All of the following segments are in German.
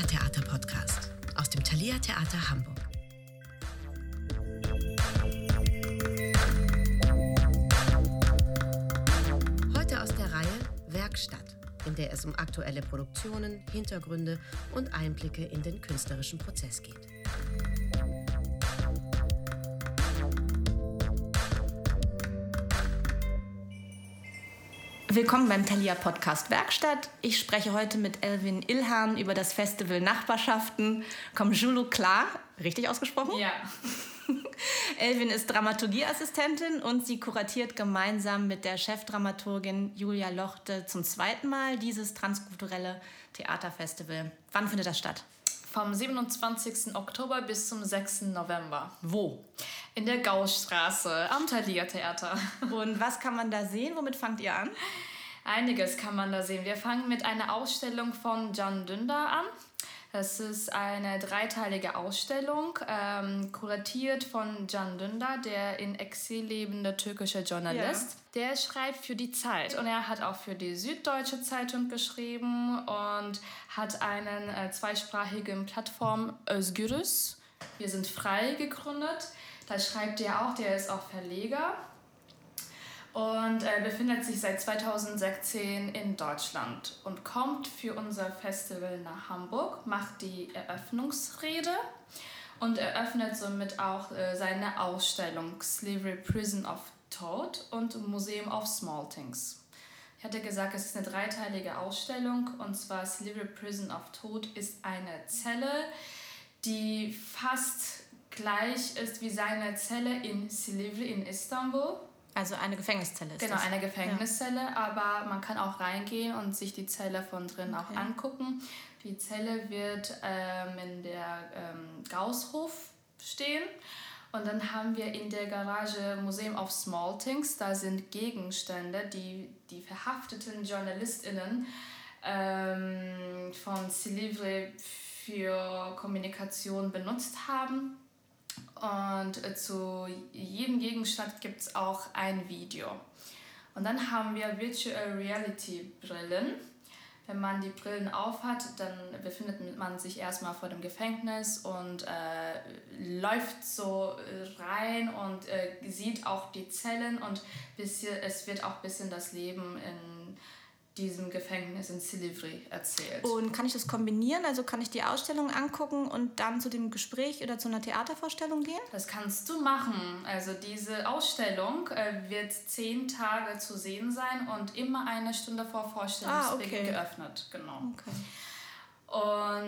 Thalia Theater Podcast aus dem Thalia Theater Hamburg. Heute aus der Reihe Werkstatt, in der es um aktuelle Produktionen, Hintergründe und Einblicke in den künstlerischen Prozess geht. Willkommen beim Thalia Podcast Werkstatt. Ich spreche heute mit Elvin Ilhan über das Festival Nachbarschaften. Komm, Julu klar, richtig ausgesprochen? Ja. Elvin ist Dramaturgieassistentin und sie kuratiert gemeinsam mit der Chefdramaturgin Julia Lochte zum zweiten Mal dieses transkulturelle Theaterfestival. Wann findet das statt? Vom 27. Oktober bis zum 6. November. Wo? In der Gaustraße am Thalia Theater. Und was kann man da sehen? Womit fangt ihr an? Einiges kann man da sehen. Wir fangen mit einer Ausstellung von Can Dündar an. Das ist eine dreiteilige Ausstellung, ähm, kuratiert von Can Dündar, der in Exil lebende türkische Journalist. Ja. Der schreibt für die Zeit und er hat auch für die Süddeutsche Zeitung geschrieben und hat einen äh, zweisprachigen Plattform Özgürüz. Wir sind frei gegründet. Da schreibt er auch, der ist auch Verleger und äh, befindet sich seit 2016 in Deutschland und kommt für unser Festival nach Hamburg, macht die Eröffnungsrede und eröffnet somit auch äh, seine Ausstellung Slavery Prison of Toad und Museum of Small Things. Ich hatte gesagt, es ist eine dreiteilige Ausstellung und zwar Slavery Prison of Toad ist eine Zelle, die fast gleich ist wie seine Zelle in Silivri in Istanbul. Also eine Gefängniszelle ist Genau, das. eine Gefängniszelle, ja. aber man kann auch reingehen und sich die Zelle von drin okay. auch angucken. Die Zelle wird ähm, in der ähm, Gausshof stehen. Und dann haben wir in der Garage Museum of Small Things. Da sind Gegenstände, die die verhafteten JournalistInnen ähm, von Silivri für Kommunikation benutzt haben. Und äh, zu jedem Gegenstand gibt es auch ein Video. Und dann haben wir Virtual Reality Brillen. Wenn man die Brillen aufhat, dann befindet man sich erstmal vor dem Gefängnis und äh, läuft so rein und äh, sieht auch die Zellen und bisschen, es wird auch ein bisschen das Leben in diesem Gefängnis in Silivri erzählt. Und kann ich das kombinieren? Also kann ich die Ausstellung angucken und dann zu dem Gespräch oder zu einer Theatervorstellung gehen? Das kannst du machen. Also diese Ausstellung äh, wird zehn Tage zu sehen sein und immer eine Stunde vor Vorstellungsbeginn ah, okay. geöffnet. Genau. Okay.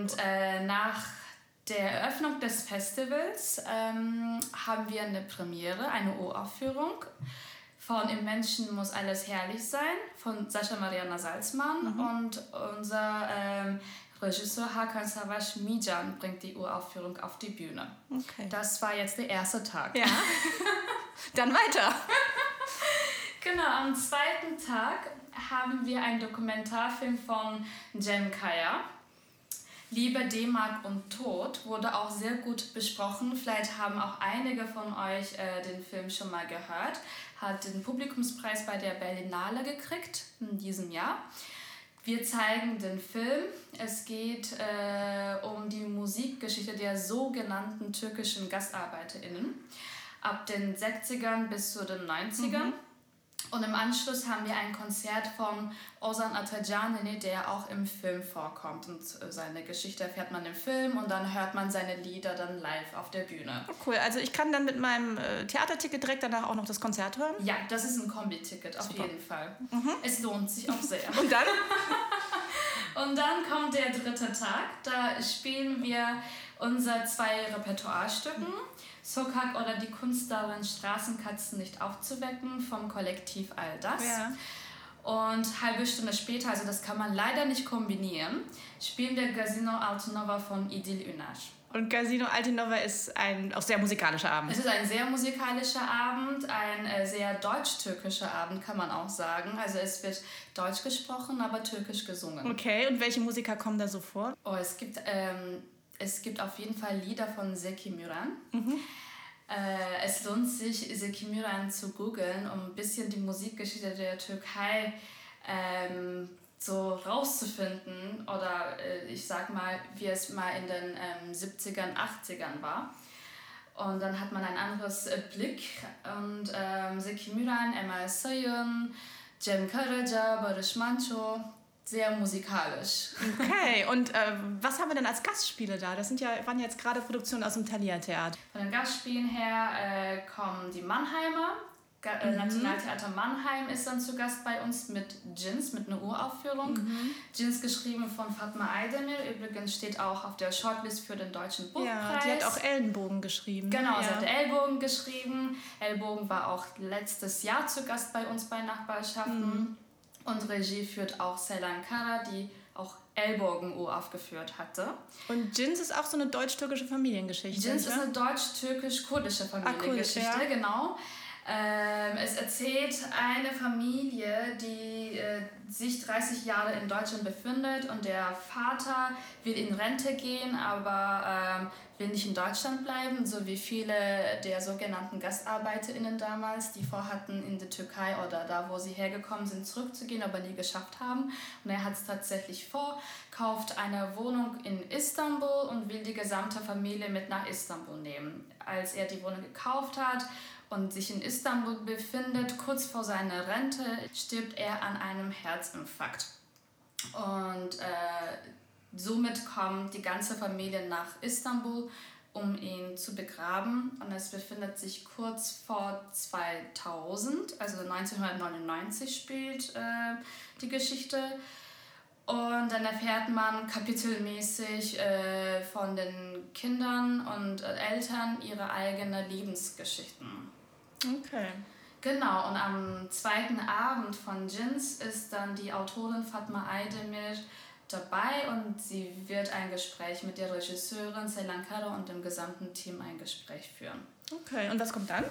Und äh, nach der Eröffnung des Festivals ähm, haben wir eine Premiere, eine Uraufführung von Im Menschen muss alles herrlich sein von Sascha Mariana Salzmann mhm. und unser ähm, Regisseur Hakan Savaş Mijan bringt die Uraufführung auf die Bühne. Okay. Das war jetzt der erste Tag. Ja. Dann weiter. genau, am zweiten Tag haben wir einen Dokumentarfilm von Jen Kaya. Liebe, D-Mark und Tod wurde auch sehr gut besprochen. Vielleicht haben auch einige von euch äh, den Film schon mal gehört hat den Publikumspreis bei der Berlinale gekriegt in diesem Jahr. Wir zeigen den Film. Es geht äh, um die Musikgeschichte der sogenannten türkischen GastarbeiterInnen ab den 60ern bis zu den 90ern. Mhm. Und im Anschluss haben wir ein Konzert von Ozan Atacanini, der auch im Film vorkommt. Und äh, seine Geschichte erfährt man im Film und dann hört man seine Lieder dann live auf der Bühne. Cool, also ich kann dann mit meinem äh, Theaterticket direkt danach auch noch das Konzert hören? Ja, das ist ein Kombi-Ticket, auf Super. jeden Fall. Mhm. Es lohnt sich auch sehr. und dann? und dann kommt der dritte Tag. Da spielen wir unsere zwei Repertoirestücken. Mhm. Sokak oder die Kunst darin, Straßenkatzen nicht aufzuwecken vom Kollektiv All das. Ja. Und halbe Stunde später, also das kann man leider nicht kombinieren, spielen wir Casino Altinova von Idil Ünaş. Und Casino Altinova ist ein auch sehr musikalischer Abend. Es ist ein sehr musikalischer Abend, ein äh, sehr deutsch-türkischer Abend, kann man auch sagen. Also es wird deutsch gesprochen, aber türkisch gesungen. Okay, und welche Musiker kommen da so vor? Oh, es gibt ähm, es gibt auf jeden Fall Lieder von Zeki Müren. Mhm. Äh, es lohnt sich, Zeki Müren zu googeln, um ein bisschen die Musikgeschichte der Türkei ähm, so rauszufinden oder äh, ich sag mal, wie es mal in den ähm, 70ern, 80ern war. Und dann hat man ein anderes äh, Blick und ähm, Zeki Müren, Emma Sayun, Cem Karaca, Barış Manço, sehr musikalisch. Okay, und äh, was haben wir denn als Gastspiele da? Das sind ja, waren jetzt gerade Produktionen aus dem Thalia-Theater. Von den Gastspielen her äh, kommen die Mannheimer. Ga äh, mhm. Nationaltheater Mannheim ist dann zu Gast bei uns mit Jins, mit einer Uraufführung. Mhm. Jins geschrieben von Fatma Aydemir, übrigens steht auch auf der Shortlist für den Deutschen Buchpreis. Ja, die hat auch Ellenbogen geschrieben. Genau, ja. sie hat Ellbogen geschrieben. Ellbogen war auch letztes Jahr zu Gast bei uns bei Nachbarschaften. Mhm. Und Regie führt auch Selan Kara, die auch Ellbogen-U aufgeführt hatte. Und Jins ist auch so eine deutsch-türkische Familiengeschichte. Jins ist eine deutsch-türkisch-kurdische Familiengeschichte, ah, cool, ja. genau. Ähm, es erzählt eine Familie, die äh, sich 30 Jahre in Deutschland befindet und der Vater will in Rente gehen, aber ähm, will nicht in Deutschland bleiben, so wie viele der sogenannten GastarbeiterInnen damals, die vorhatten, in die Türkei oder da, wo sie hergekommen sind, zurückzugehen, aber nie geschafft haben. Und er hat es tatsächlich vor, kauft eine Wohnung in Istanbul und will die gesamte Familie mit nach Istanbul nehmen. Als er die Wohnung gekauft hat, und sich in Istanbul befindet, kurz vor seiner Rente, stirbt er an einem Herzinfarkt. Und äh, somit kommt die ganze Familie nach Istanbul, um ihn zu begraben. Und es befindet sich kurz vor 2000, also 1999 spielt äh, die Geschichte. Und dann erfährt man kapitelmäßig äh, von den Kindern und äh, Eltern ihre eigenen Lebensgeschichten. Okay. Genau, und am zweiten Abend von Jins ist dann die Autorin Fatma Aydemir dabei und sie wird ein Gespräch mit der Regisseurin Seylan Kara und dem gesamten Team ein Gespräch führen. Okay, und was kommt dann?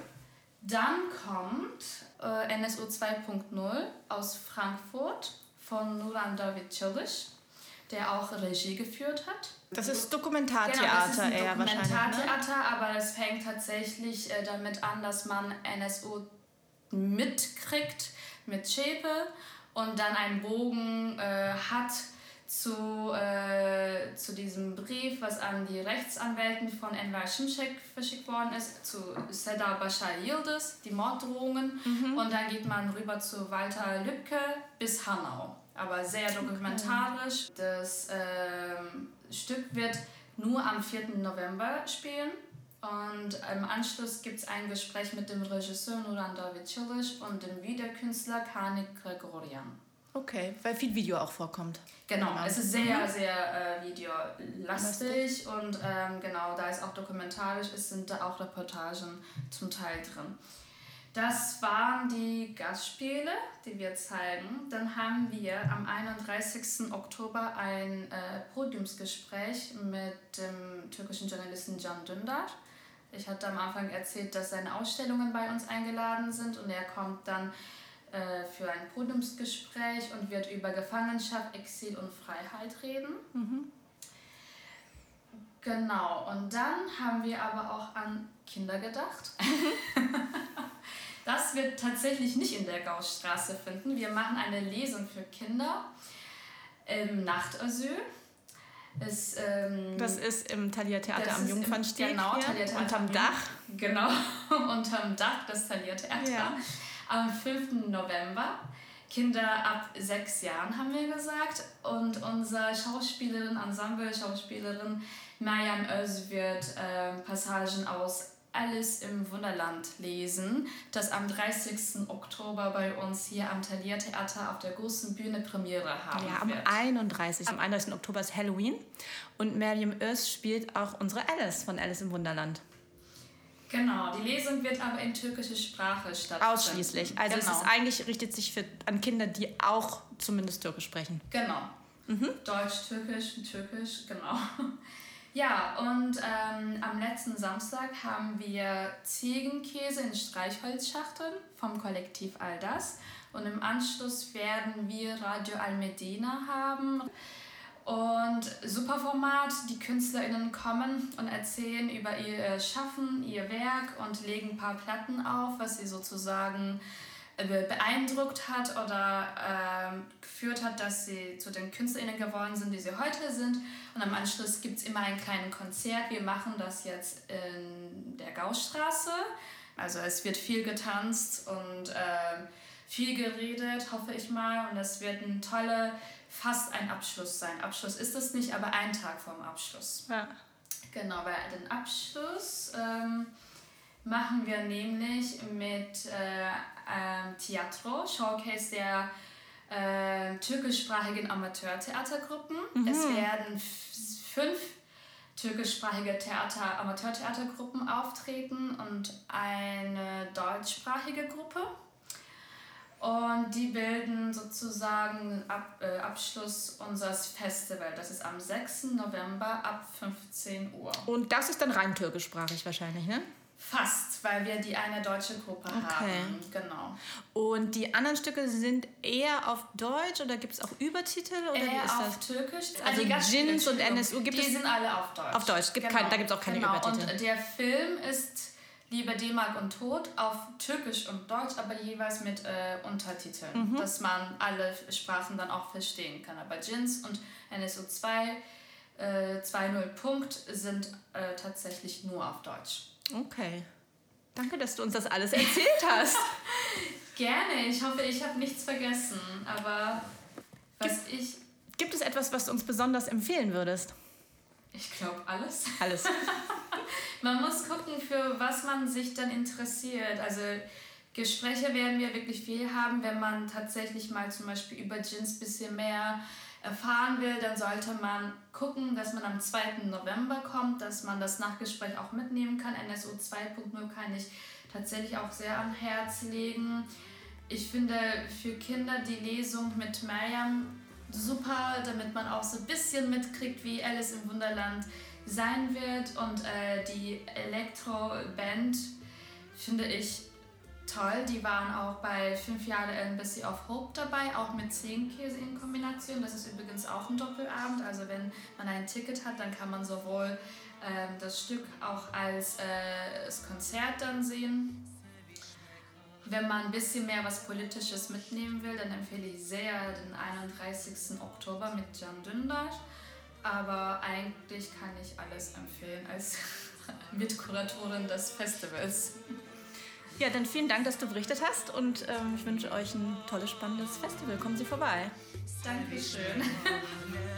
Dann kommt äh, NSU 2.0 aus Frankfurt von Nuran David Çoliş, der auch Regie geführt hat. Das ist Dokumentartheater genau, eher Dokumentartheater, ne? aber es fängt tatsächlich äh, damit an, dass man NSU mitkriegt mit Schäpe und dann einen Bogen äh, hat zu, äh, zu diesem Brief, was an die Rechtsanwälten von Enver Şimşek verschickt worden ist, zu Seda Bashar Yildiz, die Morddrohungen. Mhm. Und dann geht man rüber zu Walter Lübcke bis Hanau. Aber sehr dokumentarisch. Das ähm, Stück wird nur am 4. November spielen. Und im Anschluss gibt es ein Gespräch mit dem Regisseur Nuran David Cilic und dem Videokünstler Kanik Gregorian. Okay, weil viel Video auch vorkommt. Genau, genau. es ist sehr, mhm. sehr äh, videolastig und ähm, genau, da es auch dokumentarisch ist, sind da auch Reportagen zum Teil drin. Das waren die Gastspiele, die wir zeigen. Dann haben wir am 31. Oktober ein äh, Podiumsgespräch mit dem türkischen Journalisten Can Dündar. Ich hatte am Anfang erzählt, dass seine Ausstellungen bei uns eingeladen sind und er kommt dann äh, für ein Podiumsgespräch und wird über Gefangenschaft, Exil und Freiheit reden. Mhm. Genau, und dann haben wir aber auch an Kinder gedacht. das wird tatsächlich nicht in der Gaussstraße finden. Wir machen eine Lesung für Kinder im Nachtasyl. Es, ähm, das ist im Thalia Theater am Jungfernstieg. Genau, unterm Dach. Genau, unterm Dach des Thalia Theater. Ja. Am 5. November. Kinder ab sechs Jahren haben wir gesagt. Und unsere Schauspielerin, Ensemble-Schauspielerin Mariam Öz wird äh, Passagen aus Alice im Wunderland lesen, das am 30. Oktober bei uns hier am Thalia Theater auf der großen Bühne Premiere haben Ja, am wird. 31. Am 31. Oktober ist Halloween und Mariam Öz spielt auch unsere Alice von Alice im Wunderland. Genau, die Lesung wird aber in türkischer Sprache stattfinden. Ausschließlich. Also genau. es ist eigentlich richtet sich für, an Kinder, die auch zumindest Türkisch sprechen. Genau. Mhm. Deutsch, Türkisch, Türkisch, genau. Ja, und ähm, am letzten Samstag haben wir Ziegenkäse in Streichholzschachteln vom Kollektiv All das. Und im Anschluss werden wir Radio Almedina haben. Und super Format, die KünstlerInnen kommen und erzählen über ihr Schaffen, ihr Werk und legen ein paar Platten auf, was sie sozusagen beeindruckt hat oder äh, geführt hat, dass sie zu den KünstlerInnen geworden sind, die sie heute sind. Und am Anschluss gibt es immer ein kleines Konzert. Wir machen das jetzt in der Gaustraße. Also es wird viel getanzt und äh, viel geredet, hoffe ich mal. Und es wird ein toller, fast ein Abschluss sein. Abschluss ist es nicht, aber ein Tag vorm Abschluss. Ja. Genau, bei den Abschluss ähm, machen wir nämlich mit äh, ähm, Teatro, Showcase der äh, türkischsprachigen Amateurtheatergruppen. Mhm. Es werden fünf türkischsprachige Theater, Amateurtheatergruppen auftreten und eine deutschsprachige Gruppe. Und die bilden sozusagen Ab, äh, Abschluss unseres Festivals. Das ist am 6. November ab 15 Uhr. Und das ist dann rein türkischsprachig wahrscheinlich, ne? Fast, weil wir die eine deutsche Gruppe okay. haben. Genau. Und die anderen Stücke sind eher auf Deutsch oder gibt es auch Übertitel? Oder eher ist auf das? Türkisch. Also Jins und NSU gibt die es? Die sind alle auf Deutsch. Auf Deutsch, gibt genau. kein, da gibt es auch keine genau. Übertitel. Und der Film ist Liebe D-Mark und Tod auf Türkisch und Deutsch, aber jeweils mit äh, Untertiteln, mhm. dass man alle Sprachen dann auch verstehen kann. Aber Jins und NSU 2 äh, 2.0 Punkt sind äh, tatsächlich nur auf Deutsch. Okay. Danke, dass du uns das alles erzählt hast. Gerne. Ich hoffe, ich habe nichts vergessen. Aber was gibt, ich. Gibt es etwas, was du uns besonders empfehlen würdest? Ich glaube alles. Alles. man muss gucken, für was man sich dann interessiert. Also Gespräche werden wir wirklich viel haben, wenn man tatsächlich mal zum Beispiel über Gins ein bisschen mehr erfahren will, dann sollte man gucken, dass man am 2. November kommt, dass man das Nachgespräch auch mitnehmen kann. NSO 2.0 kann ich tatsächlich auch sehr am Herz legen. Ich finde für Kinder die Lesung mit Mariam super, damit man auch so ein bisschen mitkriegt, wie Alice im Wunderland sein wird. Und äh, die Elektro-Band finde ich toll. Die waren auch bei 5 Jahre Embassy of Hope dabei, auch mit Zehenkäse in Kombination. Das ist übrigens auch ein Doppelabend. Also wenn man ein Ticket hat, dann kann man sowohl ähm, das Stück auch als äh, das Konzert dann sehen. Wenn man ein bisschen mehr was Politisches mitnehmen will, dann empfehle ich sehr den 31. Oktober mit Jan Dündar. Aber eigentlich kann ich alles empfehlen als Mitkuratorin des Festivals. Ja, dann vielen Dank, dass du berichtet hast und ähm, ich wünsche euch ein tolles, spannendes Festival. Kommen Sie vorbei. Dankeschön.